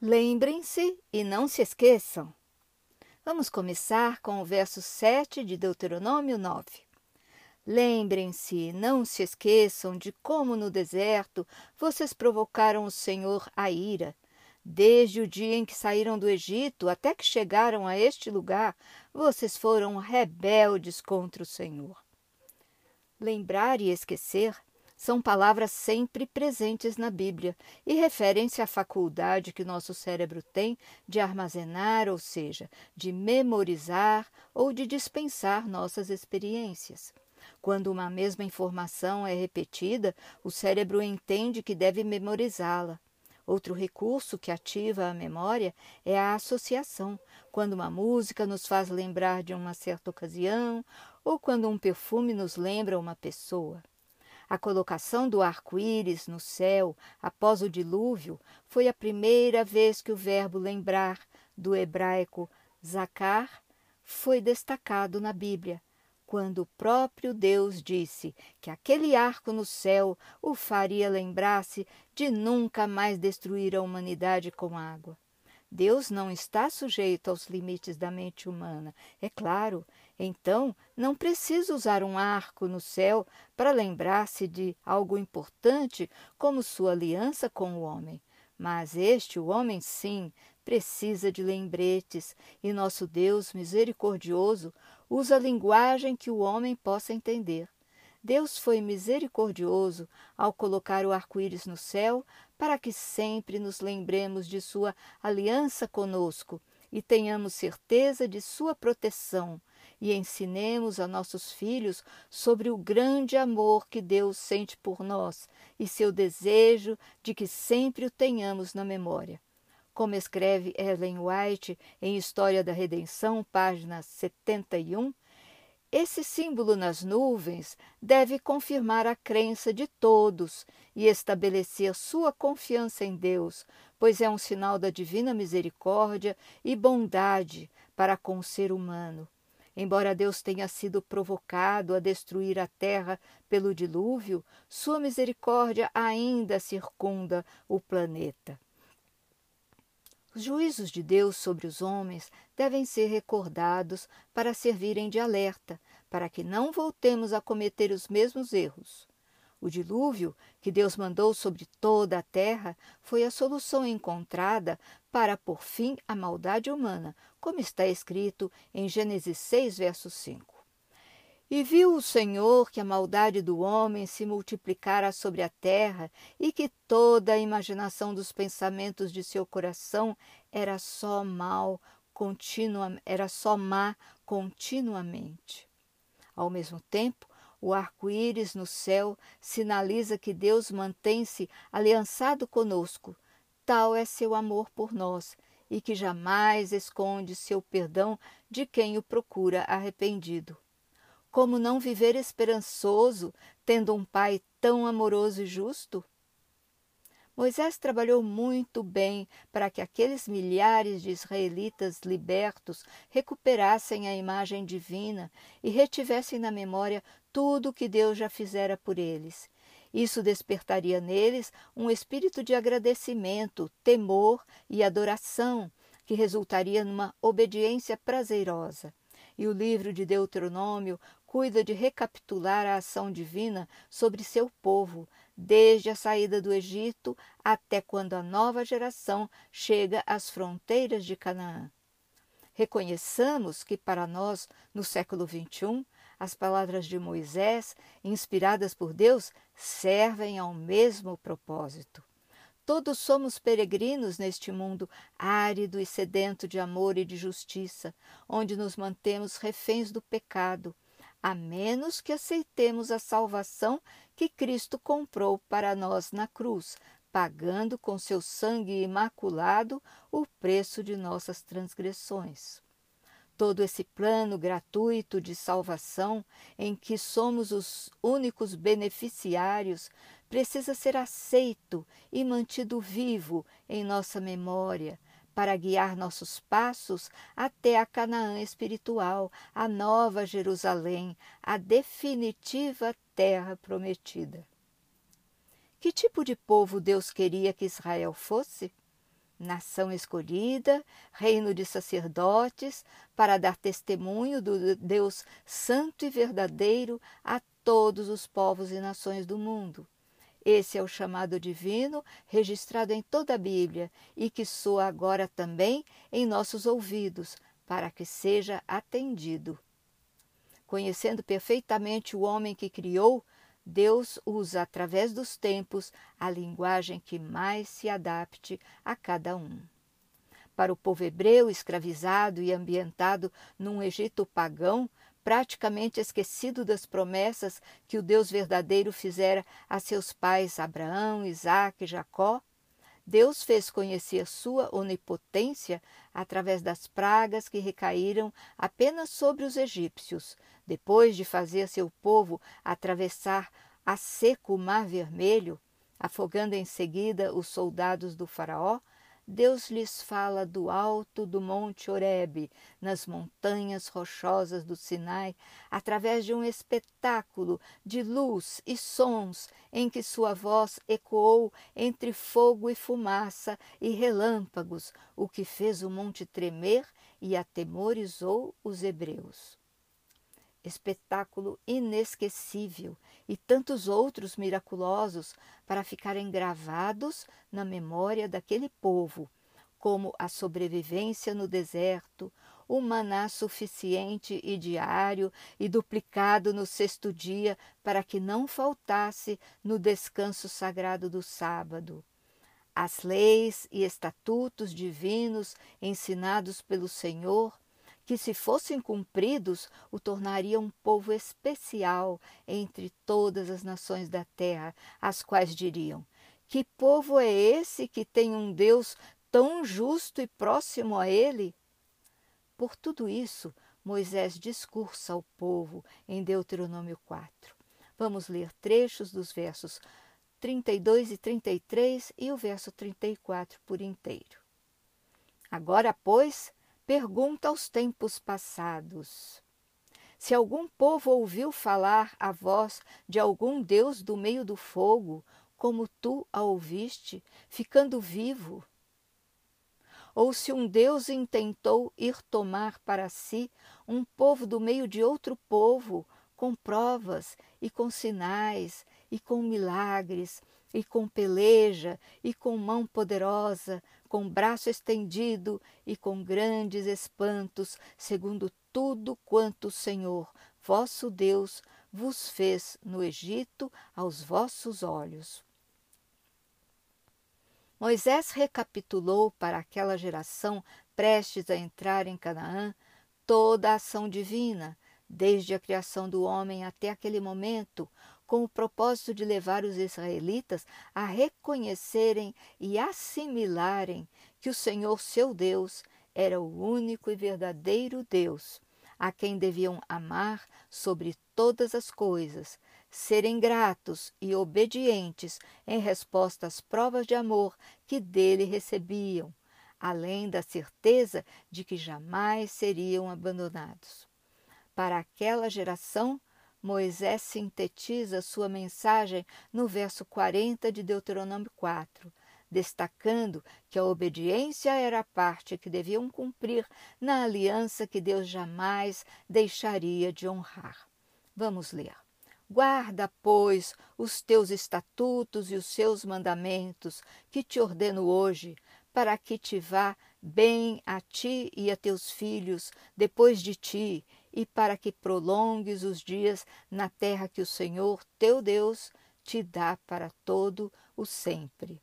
Lembrem-se e não se esqueçam. Vamos começar com o verso 7 de Deuteronômio 9. Lembrem-se e não se esqueçam de como no deserto vocês provocaram o Senhor a ira. Desde o dia em que saíram do Egito até que chegaram a este lugar, vocês foram rebeldes contra o Senhor. Lembrar e esquecer são palavras sempre presentes na Bíblia e referem-se à faculdade que nosso cérebro tem de armazenar, ou seja, de memorizar ou de dispensar nossas experiências. Quando uma mesma informação é repetida, o cérebro entende que deve memorizá-la. Outro recurso que ativa a memória é a associação, quando uma música nos faz lembrar de uma certa ocasião ou quando um perfume nos lembra uma pessoa. A colocação do arco-íris no céu após o dilúvio foi a primeira vez que o verbo lembrar, do hebraico zakar, foi destacado na Bíblia, quando o próprio Deus disse que aquele arco no céu o faria lembrar-se de nunca mais destruir a humanidade com água. Deus não está sujeito aos limites da mente humana, é claro, então, não precisa usar um arco no céu para lembrar-se de algo importante como sua aliança com o homem. Mas este, o homem, sim, precisa de lembretes, e nosso Deus misericordioso usa linguagem que o homem possa entender. Deus foi misericordioso ao colocar o arco-íris no céu para que sempre nos lembremos de sua aliança conosco e tenhamos certeza de sua proteção, e ensinemos a nossos filhos sobre o grande amor que Deus sente por nós e seu desejo de que sempre o tenhamos na memória. Como escreve Ellen White em História da Redenção, página 71, esse símbolo nas nuvens deve confirmar a crença de todos e estabelecer sua confiança em Deus, pois é um sinal da divina misericórdia e bondade para com o ser humano. Embora Deus tenha sido provocado a destruir a terra pelo dilúvio, sua misericórdia ainda circunda o planeta. Os juízos de Deus sobre os homens devem ser recordados para servirem de alerta, para que não voltemos a cometer os mesmos erros. O dilúvio que Deus mandou sobre toda a terra foi a solução encontrada para pôr fim à maldade humana, como está escrito em Gênesis 6, verso 5. E viu o Senhor que a maldade do homem se multiplicara sobre a terra e que toda a imaginação dos pensamentos de seu coração era só mal, continua, era só má continuamente. Ao mesmo tempo, o arco-íris no céu sinaliza que Deus mantém-se aliançado conosco. Tal é seu amor por nós e que jamais esconde seu perdão de quem o procura arrependido. Como não viver esperançoso tendo um Pai tão amoroso e justo? Moisés trabalhou muito bem para que aqueles milhares de israelitas libertos recuperassem a imagem divina e retivessem na memória tudo o que Deus já fizera por eles. Isso despertaria neles um espírito de agradecimento, temor e adoração, que resultaria numa obediência prazerosa. E o livro de Deuteronômio cuida de recapitular a ação divina sobre seu povo, desde a saída do Egito até quando a nova geração chega às fronteiras de Canaã. Reconheçamos que, para nós, no século XXI, as palavras de Moisés, inspiradas por Deus, servem ao mesmo propósito. Todos somos peregrinos neste mundo árido e sedento de amor e de justiça, onde nos mantemos reféns do pecado a menos que aceitemos a salvação que Cristo comprou para nós na cruz, pagando com seu sangue imaculado o preço de nossas transgressões. Todo esse plano gratuito de salvação, em que somos os únicos beneficiários, precisa ser aceito e mantido vivo em nossa memória, para guiar nossos passos até a Canaã espiritual, a nova Jerusalém, a definitiva terra prometida. Que tipo de povo Deus queria que Israel fosse? Nação escolhida, reino de sacerdotes, para dar testemunho do Deus santo e verdadeiro a todos os povos e nações do mundo. Esse é o chamado divino registrado em toda a Bíblia e que soa agora também em nossos ouvidos, para que seja atendido. Conhecendo perfeitamente o homem que criou, Deus usa através dos tempos a linguagem que mais se adapte a cada um. Para o povo hebreu escravizado e ambientado num Egito pagão, praticamente esquecido das promessas que o Deus verdadeiro fizera a seus pais Abraão, Isaque e Jacó, Deus fez conhecer sua onipotência através das pragas que recaíram apenas sobre os egípcios, depois de fazer seu povo atravessar a seco o Mar Vermelho, afogando em seguida os soldados do Faraó, Deus lhes fala do alto do Monte Horebe, nas montanhas rochosas do Sinai, através de um espetáculo de luz e sons em que sua voz ecoou entre fogo e fumaça e relâmpagos, o que fez o monte tremer e atemorizou os hebreus espetáculo inesquecível e tantos outros miraculosos para ficarem gravados na memória daquele povo, como a sobrevivência no deserto, o maná suficiente e diário e duplicado no sexto dia para que não faltasse no descanso sagrado do sábado. As leis e estatutos divinos ensinados pelo Senhor que, se fossem cumpridos, o tornaria um povo especial entre todas as nações da terra, as quais diriam: Que povo é esse que tem um Deus tão justo e próximo a ele? Por tudo isso, Moisés discursa ao povo em Deuteronômio 4. Vamos ler trechos dos versos 32 e 33 e o verso 34 por inteiro. Agora, pois, pergunta aos tempos passados. Se algum povo ouviu falar a voz de algum Deus do meio do fogo, como tu a ouviste, ficando vivo, ou se um Deus intentou ir tomar para si um povo do meio de outro povo, com provas e com sinais e com milagres e com peleja, e com mão poderosa, com braço estendido e com grandes espantos, segundo tudo quanto o Senhor, vosso Deus, vos fez no Egito aos vossos olhos. Moisés recapitulou para aquela geração prestes a entrar em Canaã toda a ação divina, desde a criação do homem até aquele momento, com o propósito de levar os israelitas a reconhecerem e assimilarem que o Senhor seu Deus era o único e verdadeiro Deus, a quem deviam amar sobre todas as coisas, serem gratos e obedientes em resposta às provas de amor que dele recebiam, além da certeza de que jamais seriam abandonados. Para aquela geração, Moisés sintetiza sua mensagem no verso 40 de Deuteronômio 4, destacando que a obediência era a parte que deviam cumprir na aliança que Deus jamais deixaria de honrar. Vamos ler. Guarda, pois, os teus estatutos e os seus mandamentos, que te ordeno hoje, para que te vá bem a ti e a teus filhos depois de ti, e para que prolongues os dias na terra que o Senhor teu Deus te dá para todo o sempre.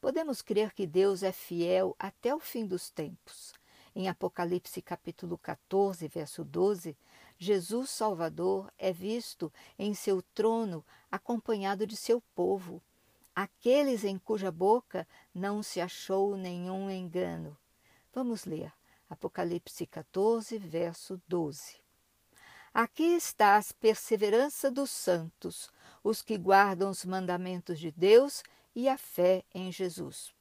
Podemos crer que Deus é fiel até o fim dos tempos. Em Apocalipse capítulo 14, verso 12, Jesus Salvador é visto em seu trono acompanhado de seu povo, aqueles em cuja boca não se achou nenhum engano. Vamos ler. Apocalipse 14, verso 12. Aqui está a perseverança dos santos, os que guardam os mandamentos de Deus e a fé em Jesus.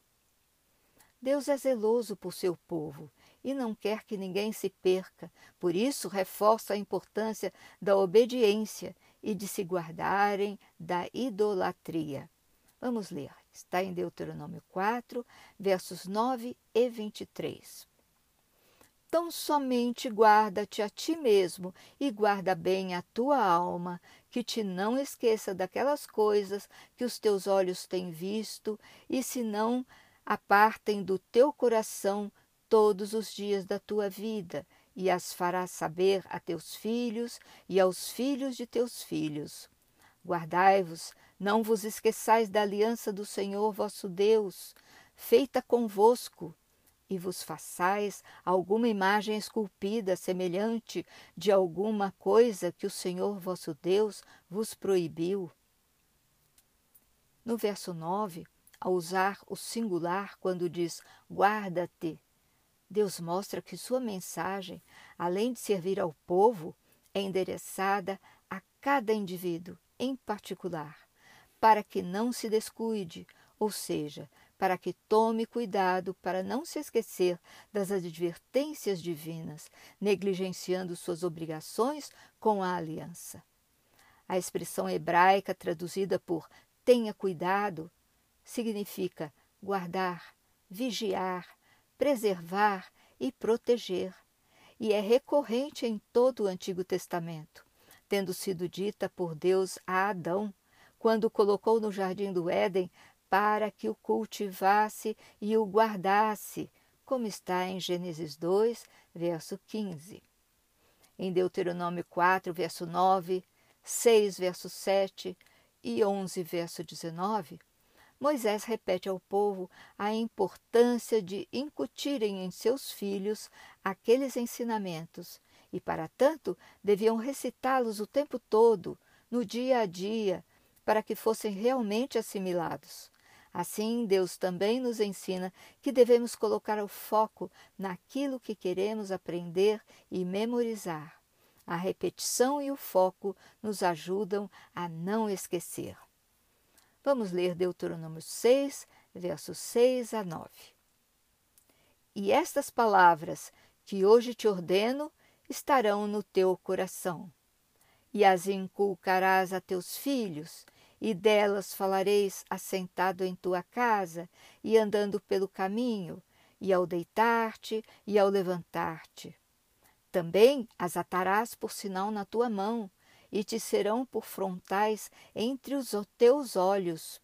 Deus é zeloso por seu povo e não quer que ninguém se perca, por isso reforça a importância da obediência e de se guardarem da idolatria. Vamos ler, está em Deuteronômio 4, versos 9 e 23. Tão somente guarda-te a ti mesmo e guarda bem a tua alma, que te não esqueça daquelas coisas que os teus olhos têm visto, e se não apartem do teu coração todos os dias da tua vida, e as farás saber a teus filhos e aos filhos de teus filhos. Guardai-vos, não vos esqueçais da aliança do Senhor vosso Deus, feita convosco, e vos façais alguma imagem esculpida semelhante de alguma coisa que o Senhor vosso Deus vos proibiu. No verso 9, ao usar o singular quando diz guarda-te, Deus mostra que sua mensagem, além de servir ao povo, é endereçada a cada indivíduo em particular, para que não se descuide, ou seja, para que tome cuidado para não se esquecer das advertências divinas, negligenciando suas obrigações com a aliança. A expressão hebraica traduzida por tenha cuidado significa guardar, vigiar, preservar e proteger, e é recorrente em todo o Antigo Testamento, tendo sido dita por Deus a Adão, quando colocou no jardim do Éden para que o cultivasse e o guardasse, como está em Gênesis 2, verso 15. Em Deuteronômio 4, verso 9, 6, verso 7 e 11, verso 19, Moisés repete ao povo a importância de incutirem em seus filhos aqueles ensinamentos e, para tanto, deviam recitá-los o tempo todo, no dia a dia, para que fossem realmente assimilados. Assim, Deus também nos ensina que devemos colocar o foco naquilo que queremos aprender e memorizar. A repetição e o foco nos ajudam a não esquecer. Vamos ler Deuteronômio 6, versos 6 a 9. E estas palavras que hoje te ordeno estarão no teu coração, e as inculcarás a teus filhos, e delas falareis assentado em tua casa e andando pelo caminho, e ao deitar-te e ao levantar-te. Também as atarás por sinal na tua mão, e te serão por frontais entre os teus olhos,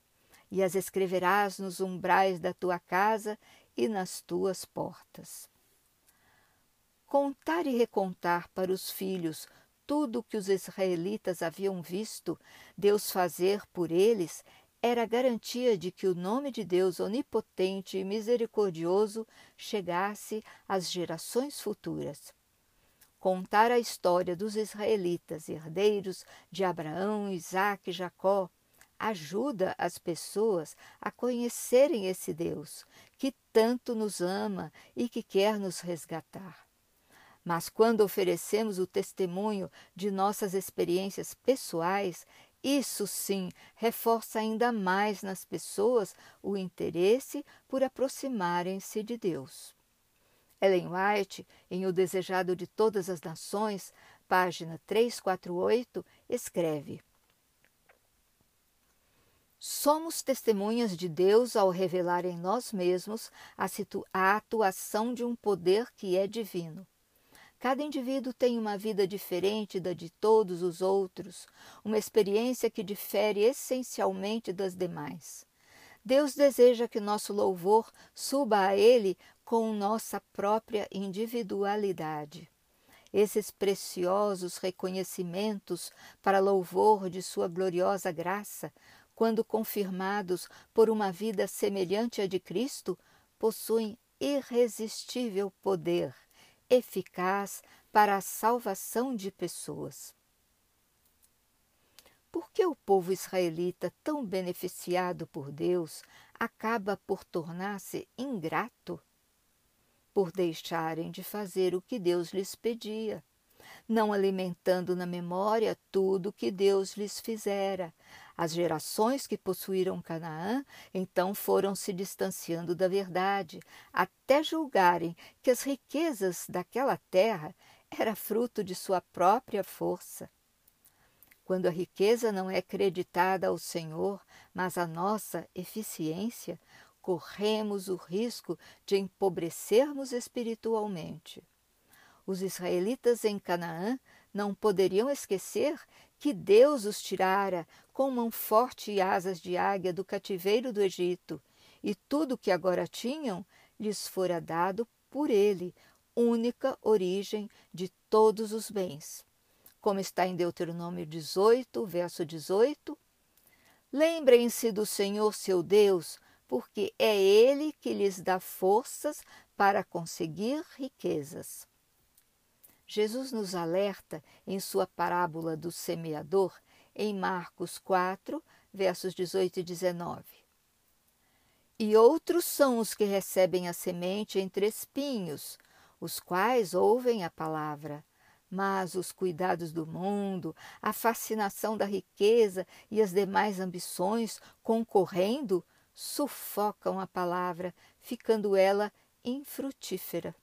e as escreverás nos umbrais da tua casa e nas tuas portas. Contar e recontar para os filhos tudo o que os israelitas haviam visto Deus fazer por eles era garantia de que o nome de Deus onipotente e misericordioso chegasse às gerações futuras contar a história dos israelitas, herdeiros de Abraão, Isaac e Jacó, ajuda as pessoas a conhecerem esse Deus que tanto nos ama e que quer nos resgatar. Mas quando oferecemos o testemunho de nossas experiências pessoais, isso sim reforça ainda mais nas pessoas o interesse por aproximarem-se de Deus. Ellen White, em O Desejado de Todas as Nações, página 348, escreve: Somos testemunhas de Deus ao revelar em nós mesmos a, a atuação de um poder que é divino. Cada indivíduo tem uma vida diferente da de todos os outros, uma experiência que difere essencialmente das demais. Deus deseja que nosso louvor suba a Ele com nossa própria individualidade. Esses preciosos reconhecimentos para louvor de Sua gloriosa graça, quando confirmados por uma vida semelhante à de Cristo, possuem irresistível poder, eficaz para a salvação de pessoas. Por que o povo israelita, tão beneficiado por Deus, acaba por tornar-se ingrato? por deixarem de fazer o que Deus lhes pedia, não alimentando na memória tudo o que Deus lhes fizera, As gerações que possuíram Canaã então foram se distanciando da verdade, até julgarem que as riquezas daquela terra era fruto de sua própria força. Quando a riqueza não é creditada ao Senhor, mas à nossa eficiência, corremos o risco de empobrecermos espiritualmente. Os israelitas em Canaã não poderiam esquecer que Deus os tirara com mão forte e asas de águia do cativeiro do Egito, e tudo o que agora tinham lhes fora dado por ele, única origem de todos os bens. Como está em Deuteronômio 18, verso 18: Lembrem-se do Senhor seu Deus, porque é Ele que lhes dá forças para conseguir riquezas. Jesus nos alerta em sua parábola do semeador em Marcos 4, versos 18 e 19. E outros são os que recebem a semente entre espinhos, os quais ouvem a palavra, mas os cuidados do mundo, a fascinação da riqueza e as demais ambições concorrendo sufocam a palavra, ficando ela infrutífera.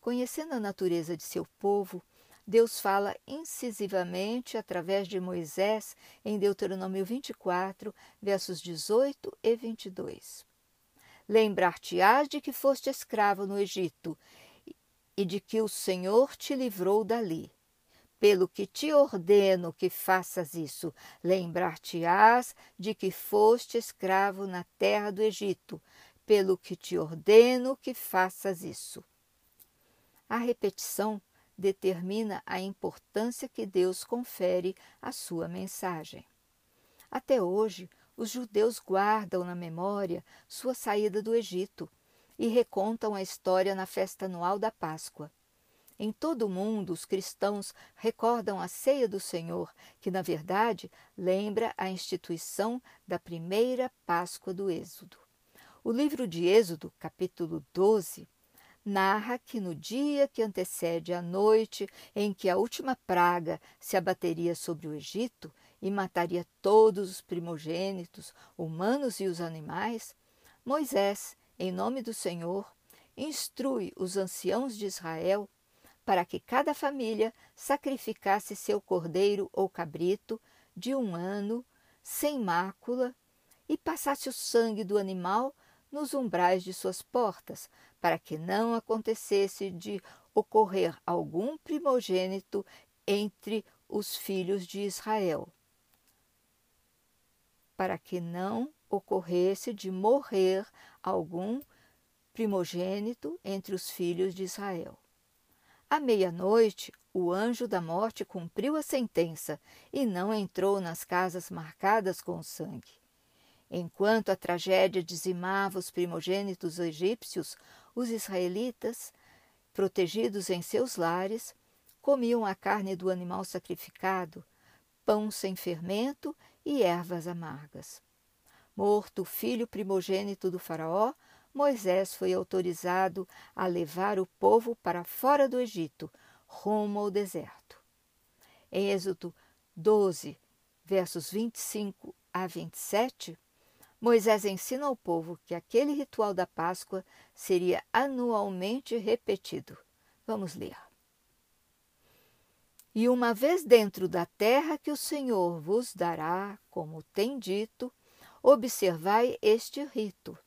Conhecendo a natureza de seu povo, Deus fala incisivamente através de Moisés em Deuteronômio 24, versos 18 e 22. Lembrar-te-ás de que foste escravo no Egito e de que o Senhor te livrou dali. Pelo que te ordeno que faças isso, lembrar-te-ás de que foste escravo na terra do Egito, pelo que te ordeno que faças isso. A repetição determina a importância que Deus confere à sua mensagem. Até hoje, os judeus guardam na memória sua saída do Egito e recontam a história na festa anual da Páscoa. Em todo o mundo, os cristãos recordam a ceia do Senhor, que, na verdade, lembra a instituição da primeira Páscoa do Êxodo. O livro de Êxodo, capítulo 12, narra que no dia que antecede a noite em que a última praga se abateria sobre o Egito e mataria todos os primogênitos, humanos e os animais, Moisés, em nome do Senhor, instrui os anciãos de Israel para que cada família sacrificasse seu cordeiro ou cabrito de um ano, sem mácula, e passasse o sangue do animal nos umbrais de suas portas, para que não acontecesse de ocorrer algum primogênito entre os filhos de Israel. Para que não ocorresse de morrer algum primogênito entre os filhos de Israel. À meia-noite, o anjo da morte cumpriu a sentença e não entrou nas casas marcadas com sangue. Enquanto a tragédia dizimava os primogênitos egípcios, os israelitas, protegidos em seus lares, comiam a carne do animal sacrificado, pão sem fermento e ervas amargas. Morto o filho primogênito do Faraó, Moisés foi autorizado a levar o povo para fora do Egito, rumo ao deserto. Em Êxodo 12, versos 25 a 27, Moisés ensina ao povo que aquele ritual da Páscoa seria anualmente repetido. Vamos ler. E uma vez dentro da terra que o Senhor vos dará, como tem dito, observai este rito.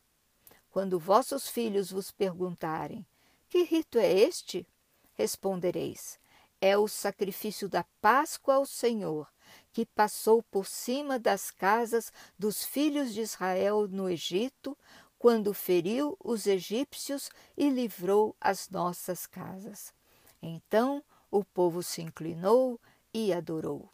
Quando vossos filhos vos perguntarem: Que rito é este? Respondereis: É o sacrifício da Páscoa ao Senhor, que passou por cima das casas dos filhos de Israel no Egito, quando feriu os egípcios e livrou as nossas casas. Então o povo se inclinou e adorou.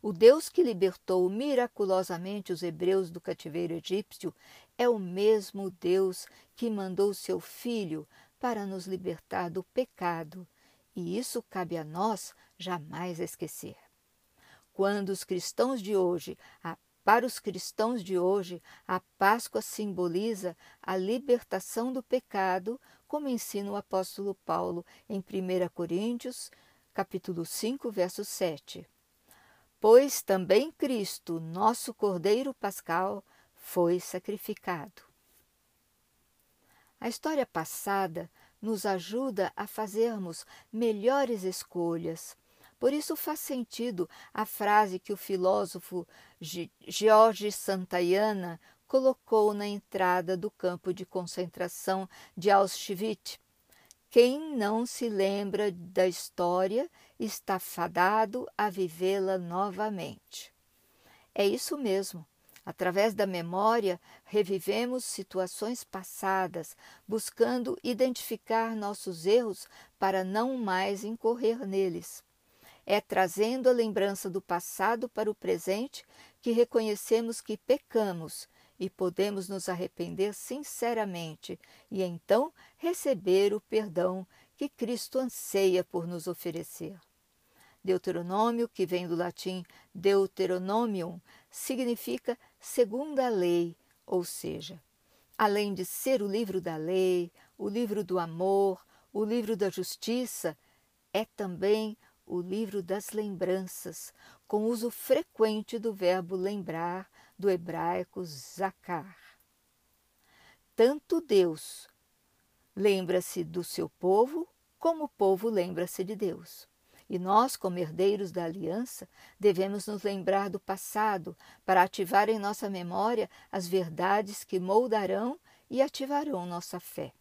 O Deus que libertou miraculosamente os hebreus do cativeiro egípcio é o mesmo Deus que mandou seu Filho para nos libertar do pecado e isso cabe a nós jamais esquecer. Quando os cristãos de hoje, a, para os cristãos de hoje, a Páscoa simboliza a libertação do pecado, como ensina o apóstolo Paulo em 1 Coríntios, capítulo 5, verso 7. Pois também Cristo, nosso Cordeiro Pascal, foi sacrificado. A história passada nos ajuda a fazermos melhores escolhas. Por isso faz sentido a frase que o filósofo George Santayana colocou na entrada do campo de concentração de Auschwitz. Quem não se lembra da história está fadado a vivê-la novamente. É isso mesmo. Através da memória, revivemos situações passadas, buscando identificar nossos erros para não mais incorrer neles. É trazendo a lembrança do passado para o presente que reconhecemos que pecamos e podemos nos arrepender sinceramente e então receber o perdão que Cristo anseia por nos oferecer. Deuteronômio, que vem do latim Deuteronomium, significa segunda lei, ou seja, além de ser o livro da lei, o livro do amor, o livro da justiça, é também o livro das lembranças, com uso frequente do verbo lembrar, do hebraico zakar. Tanto Deus lembra-se do seu povo, como o povo lembra-se de Deus. E nós, como herdeiros da aliança, devemos nos lembrar do passado para ativar em nossa memória as verdades que moldarão e ativarão nossa fé.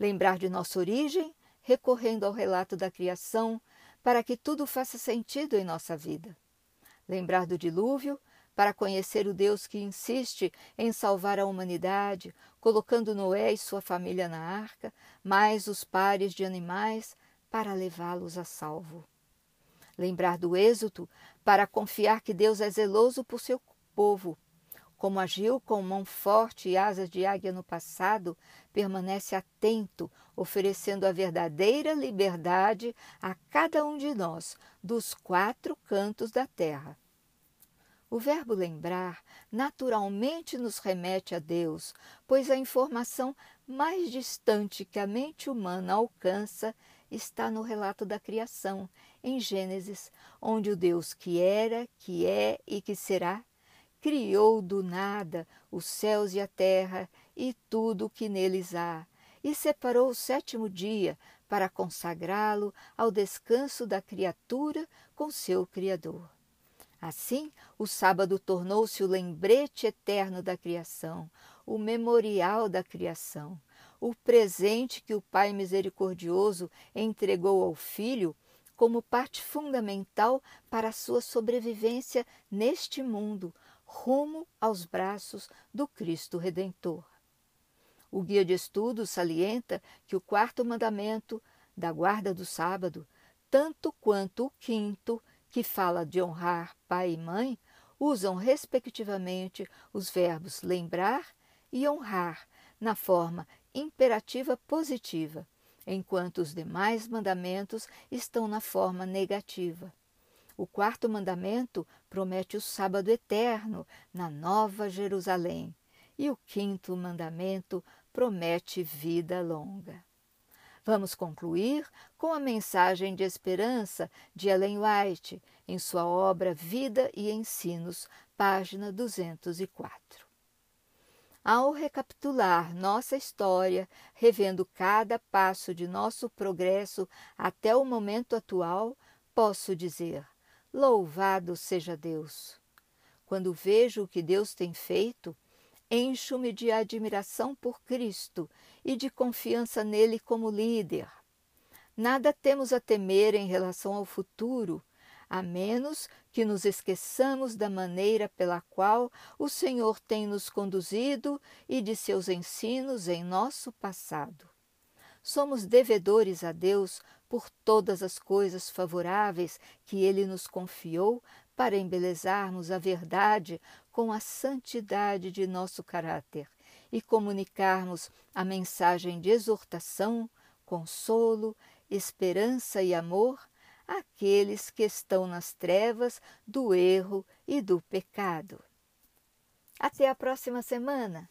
Lembrar de nossa origem, recorrendo ao relato da criação, para que tudo faça sentido em nossa vida. Lembrar do dilúvio, para conhecer o Deus que insiste em salvar a humanidade, colocando Noé e sua família na arca, mais os pares de animais, para levá-los a salvo. Lembrar do êxodo para confiar que Deus é zeloso por seu povo. Como agiu com mão forte e asas de águia no passado, permanece atento, oferecendo a verdadeira liberdade a cada um de nós, dos quatro cantos da terra. O verbo lembrar naturalmente nos remete a Deus, pois a informação mais distante que a mente humana alcança está no relato da criação, em Gênesis, onde o Deus que era, que é e que será, criou do nada os céus e a terra e tudo o que neles há, e separou o sétimo dia para consagrá-lo ao descanso da criatura com seu Criador. Assim, o sábado tornou-se o lembrete eterno da criação, o memorial da criação, o presente que o Pai misericordioso entregou ao Filho como parte fundamental para a sua sobrevivência neste mundo, rumo aos braços do Cristo Redentor. O guia de estudos salienta que o quarto mandamento da guarda do sábado, tanto quanto o quinto, que fala de honrar pai e mãe, usam respectivamente os verbos lembrar e honrar na forma imperativa positiva, enquanto os demais mandamentos estão na forma negativa. O quarto mandamento promete o sábado eterno na Nova Jerusalém, e o quinto mandamento promete vida longa. Vamos concluir com a mensagem de esperança de Ellen White em sua obra Vida e Ensinos, página 204. Ao recapitular nossa história, revendo cada passo de nosso progresso até o momento atual, posso dizer: Louvado seja Deus! Quando vejo o que Deus tem feito, encho-me de admiração por Cristo e de confiança nele como líder. Nada temos a temer em relação ao futuro, a menos que nos esqueçamos da maneira pela qual o Senhor tem nos conduzido e de seus ensinos em nosso passado. Somos devedores a Deus por todas as coisas favoráveis que Ele nos confiou para embelezarmos a verdade com a santidade de nosso caráter e comunicarmos a mensagem de exortação, consolo, esperança e amor aqueles que estão nas trevas do erro e do pecado. Até a próxima semana!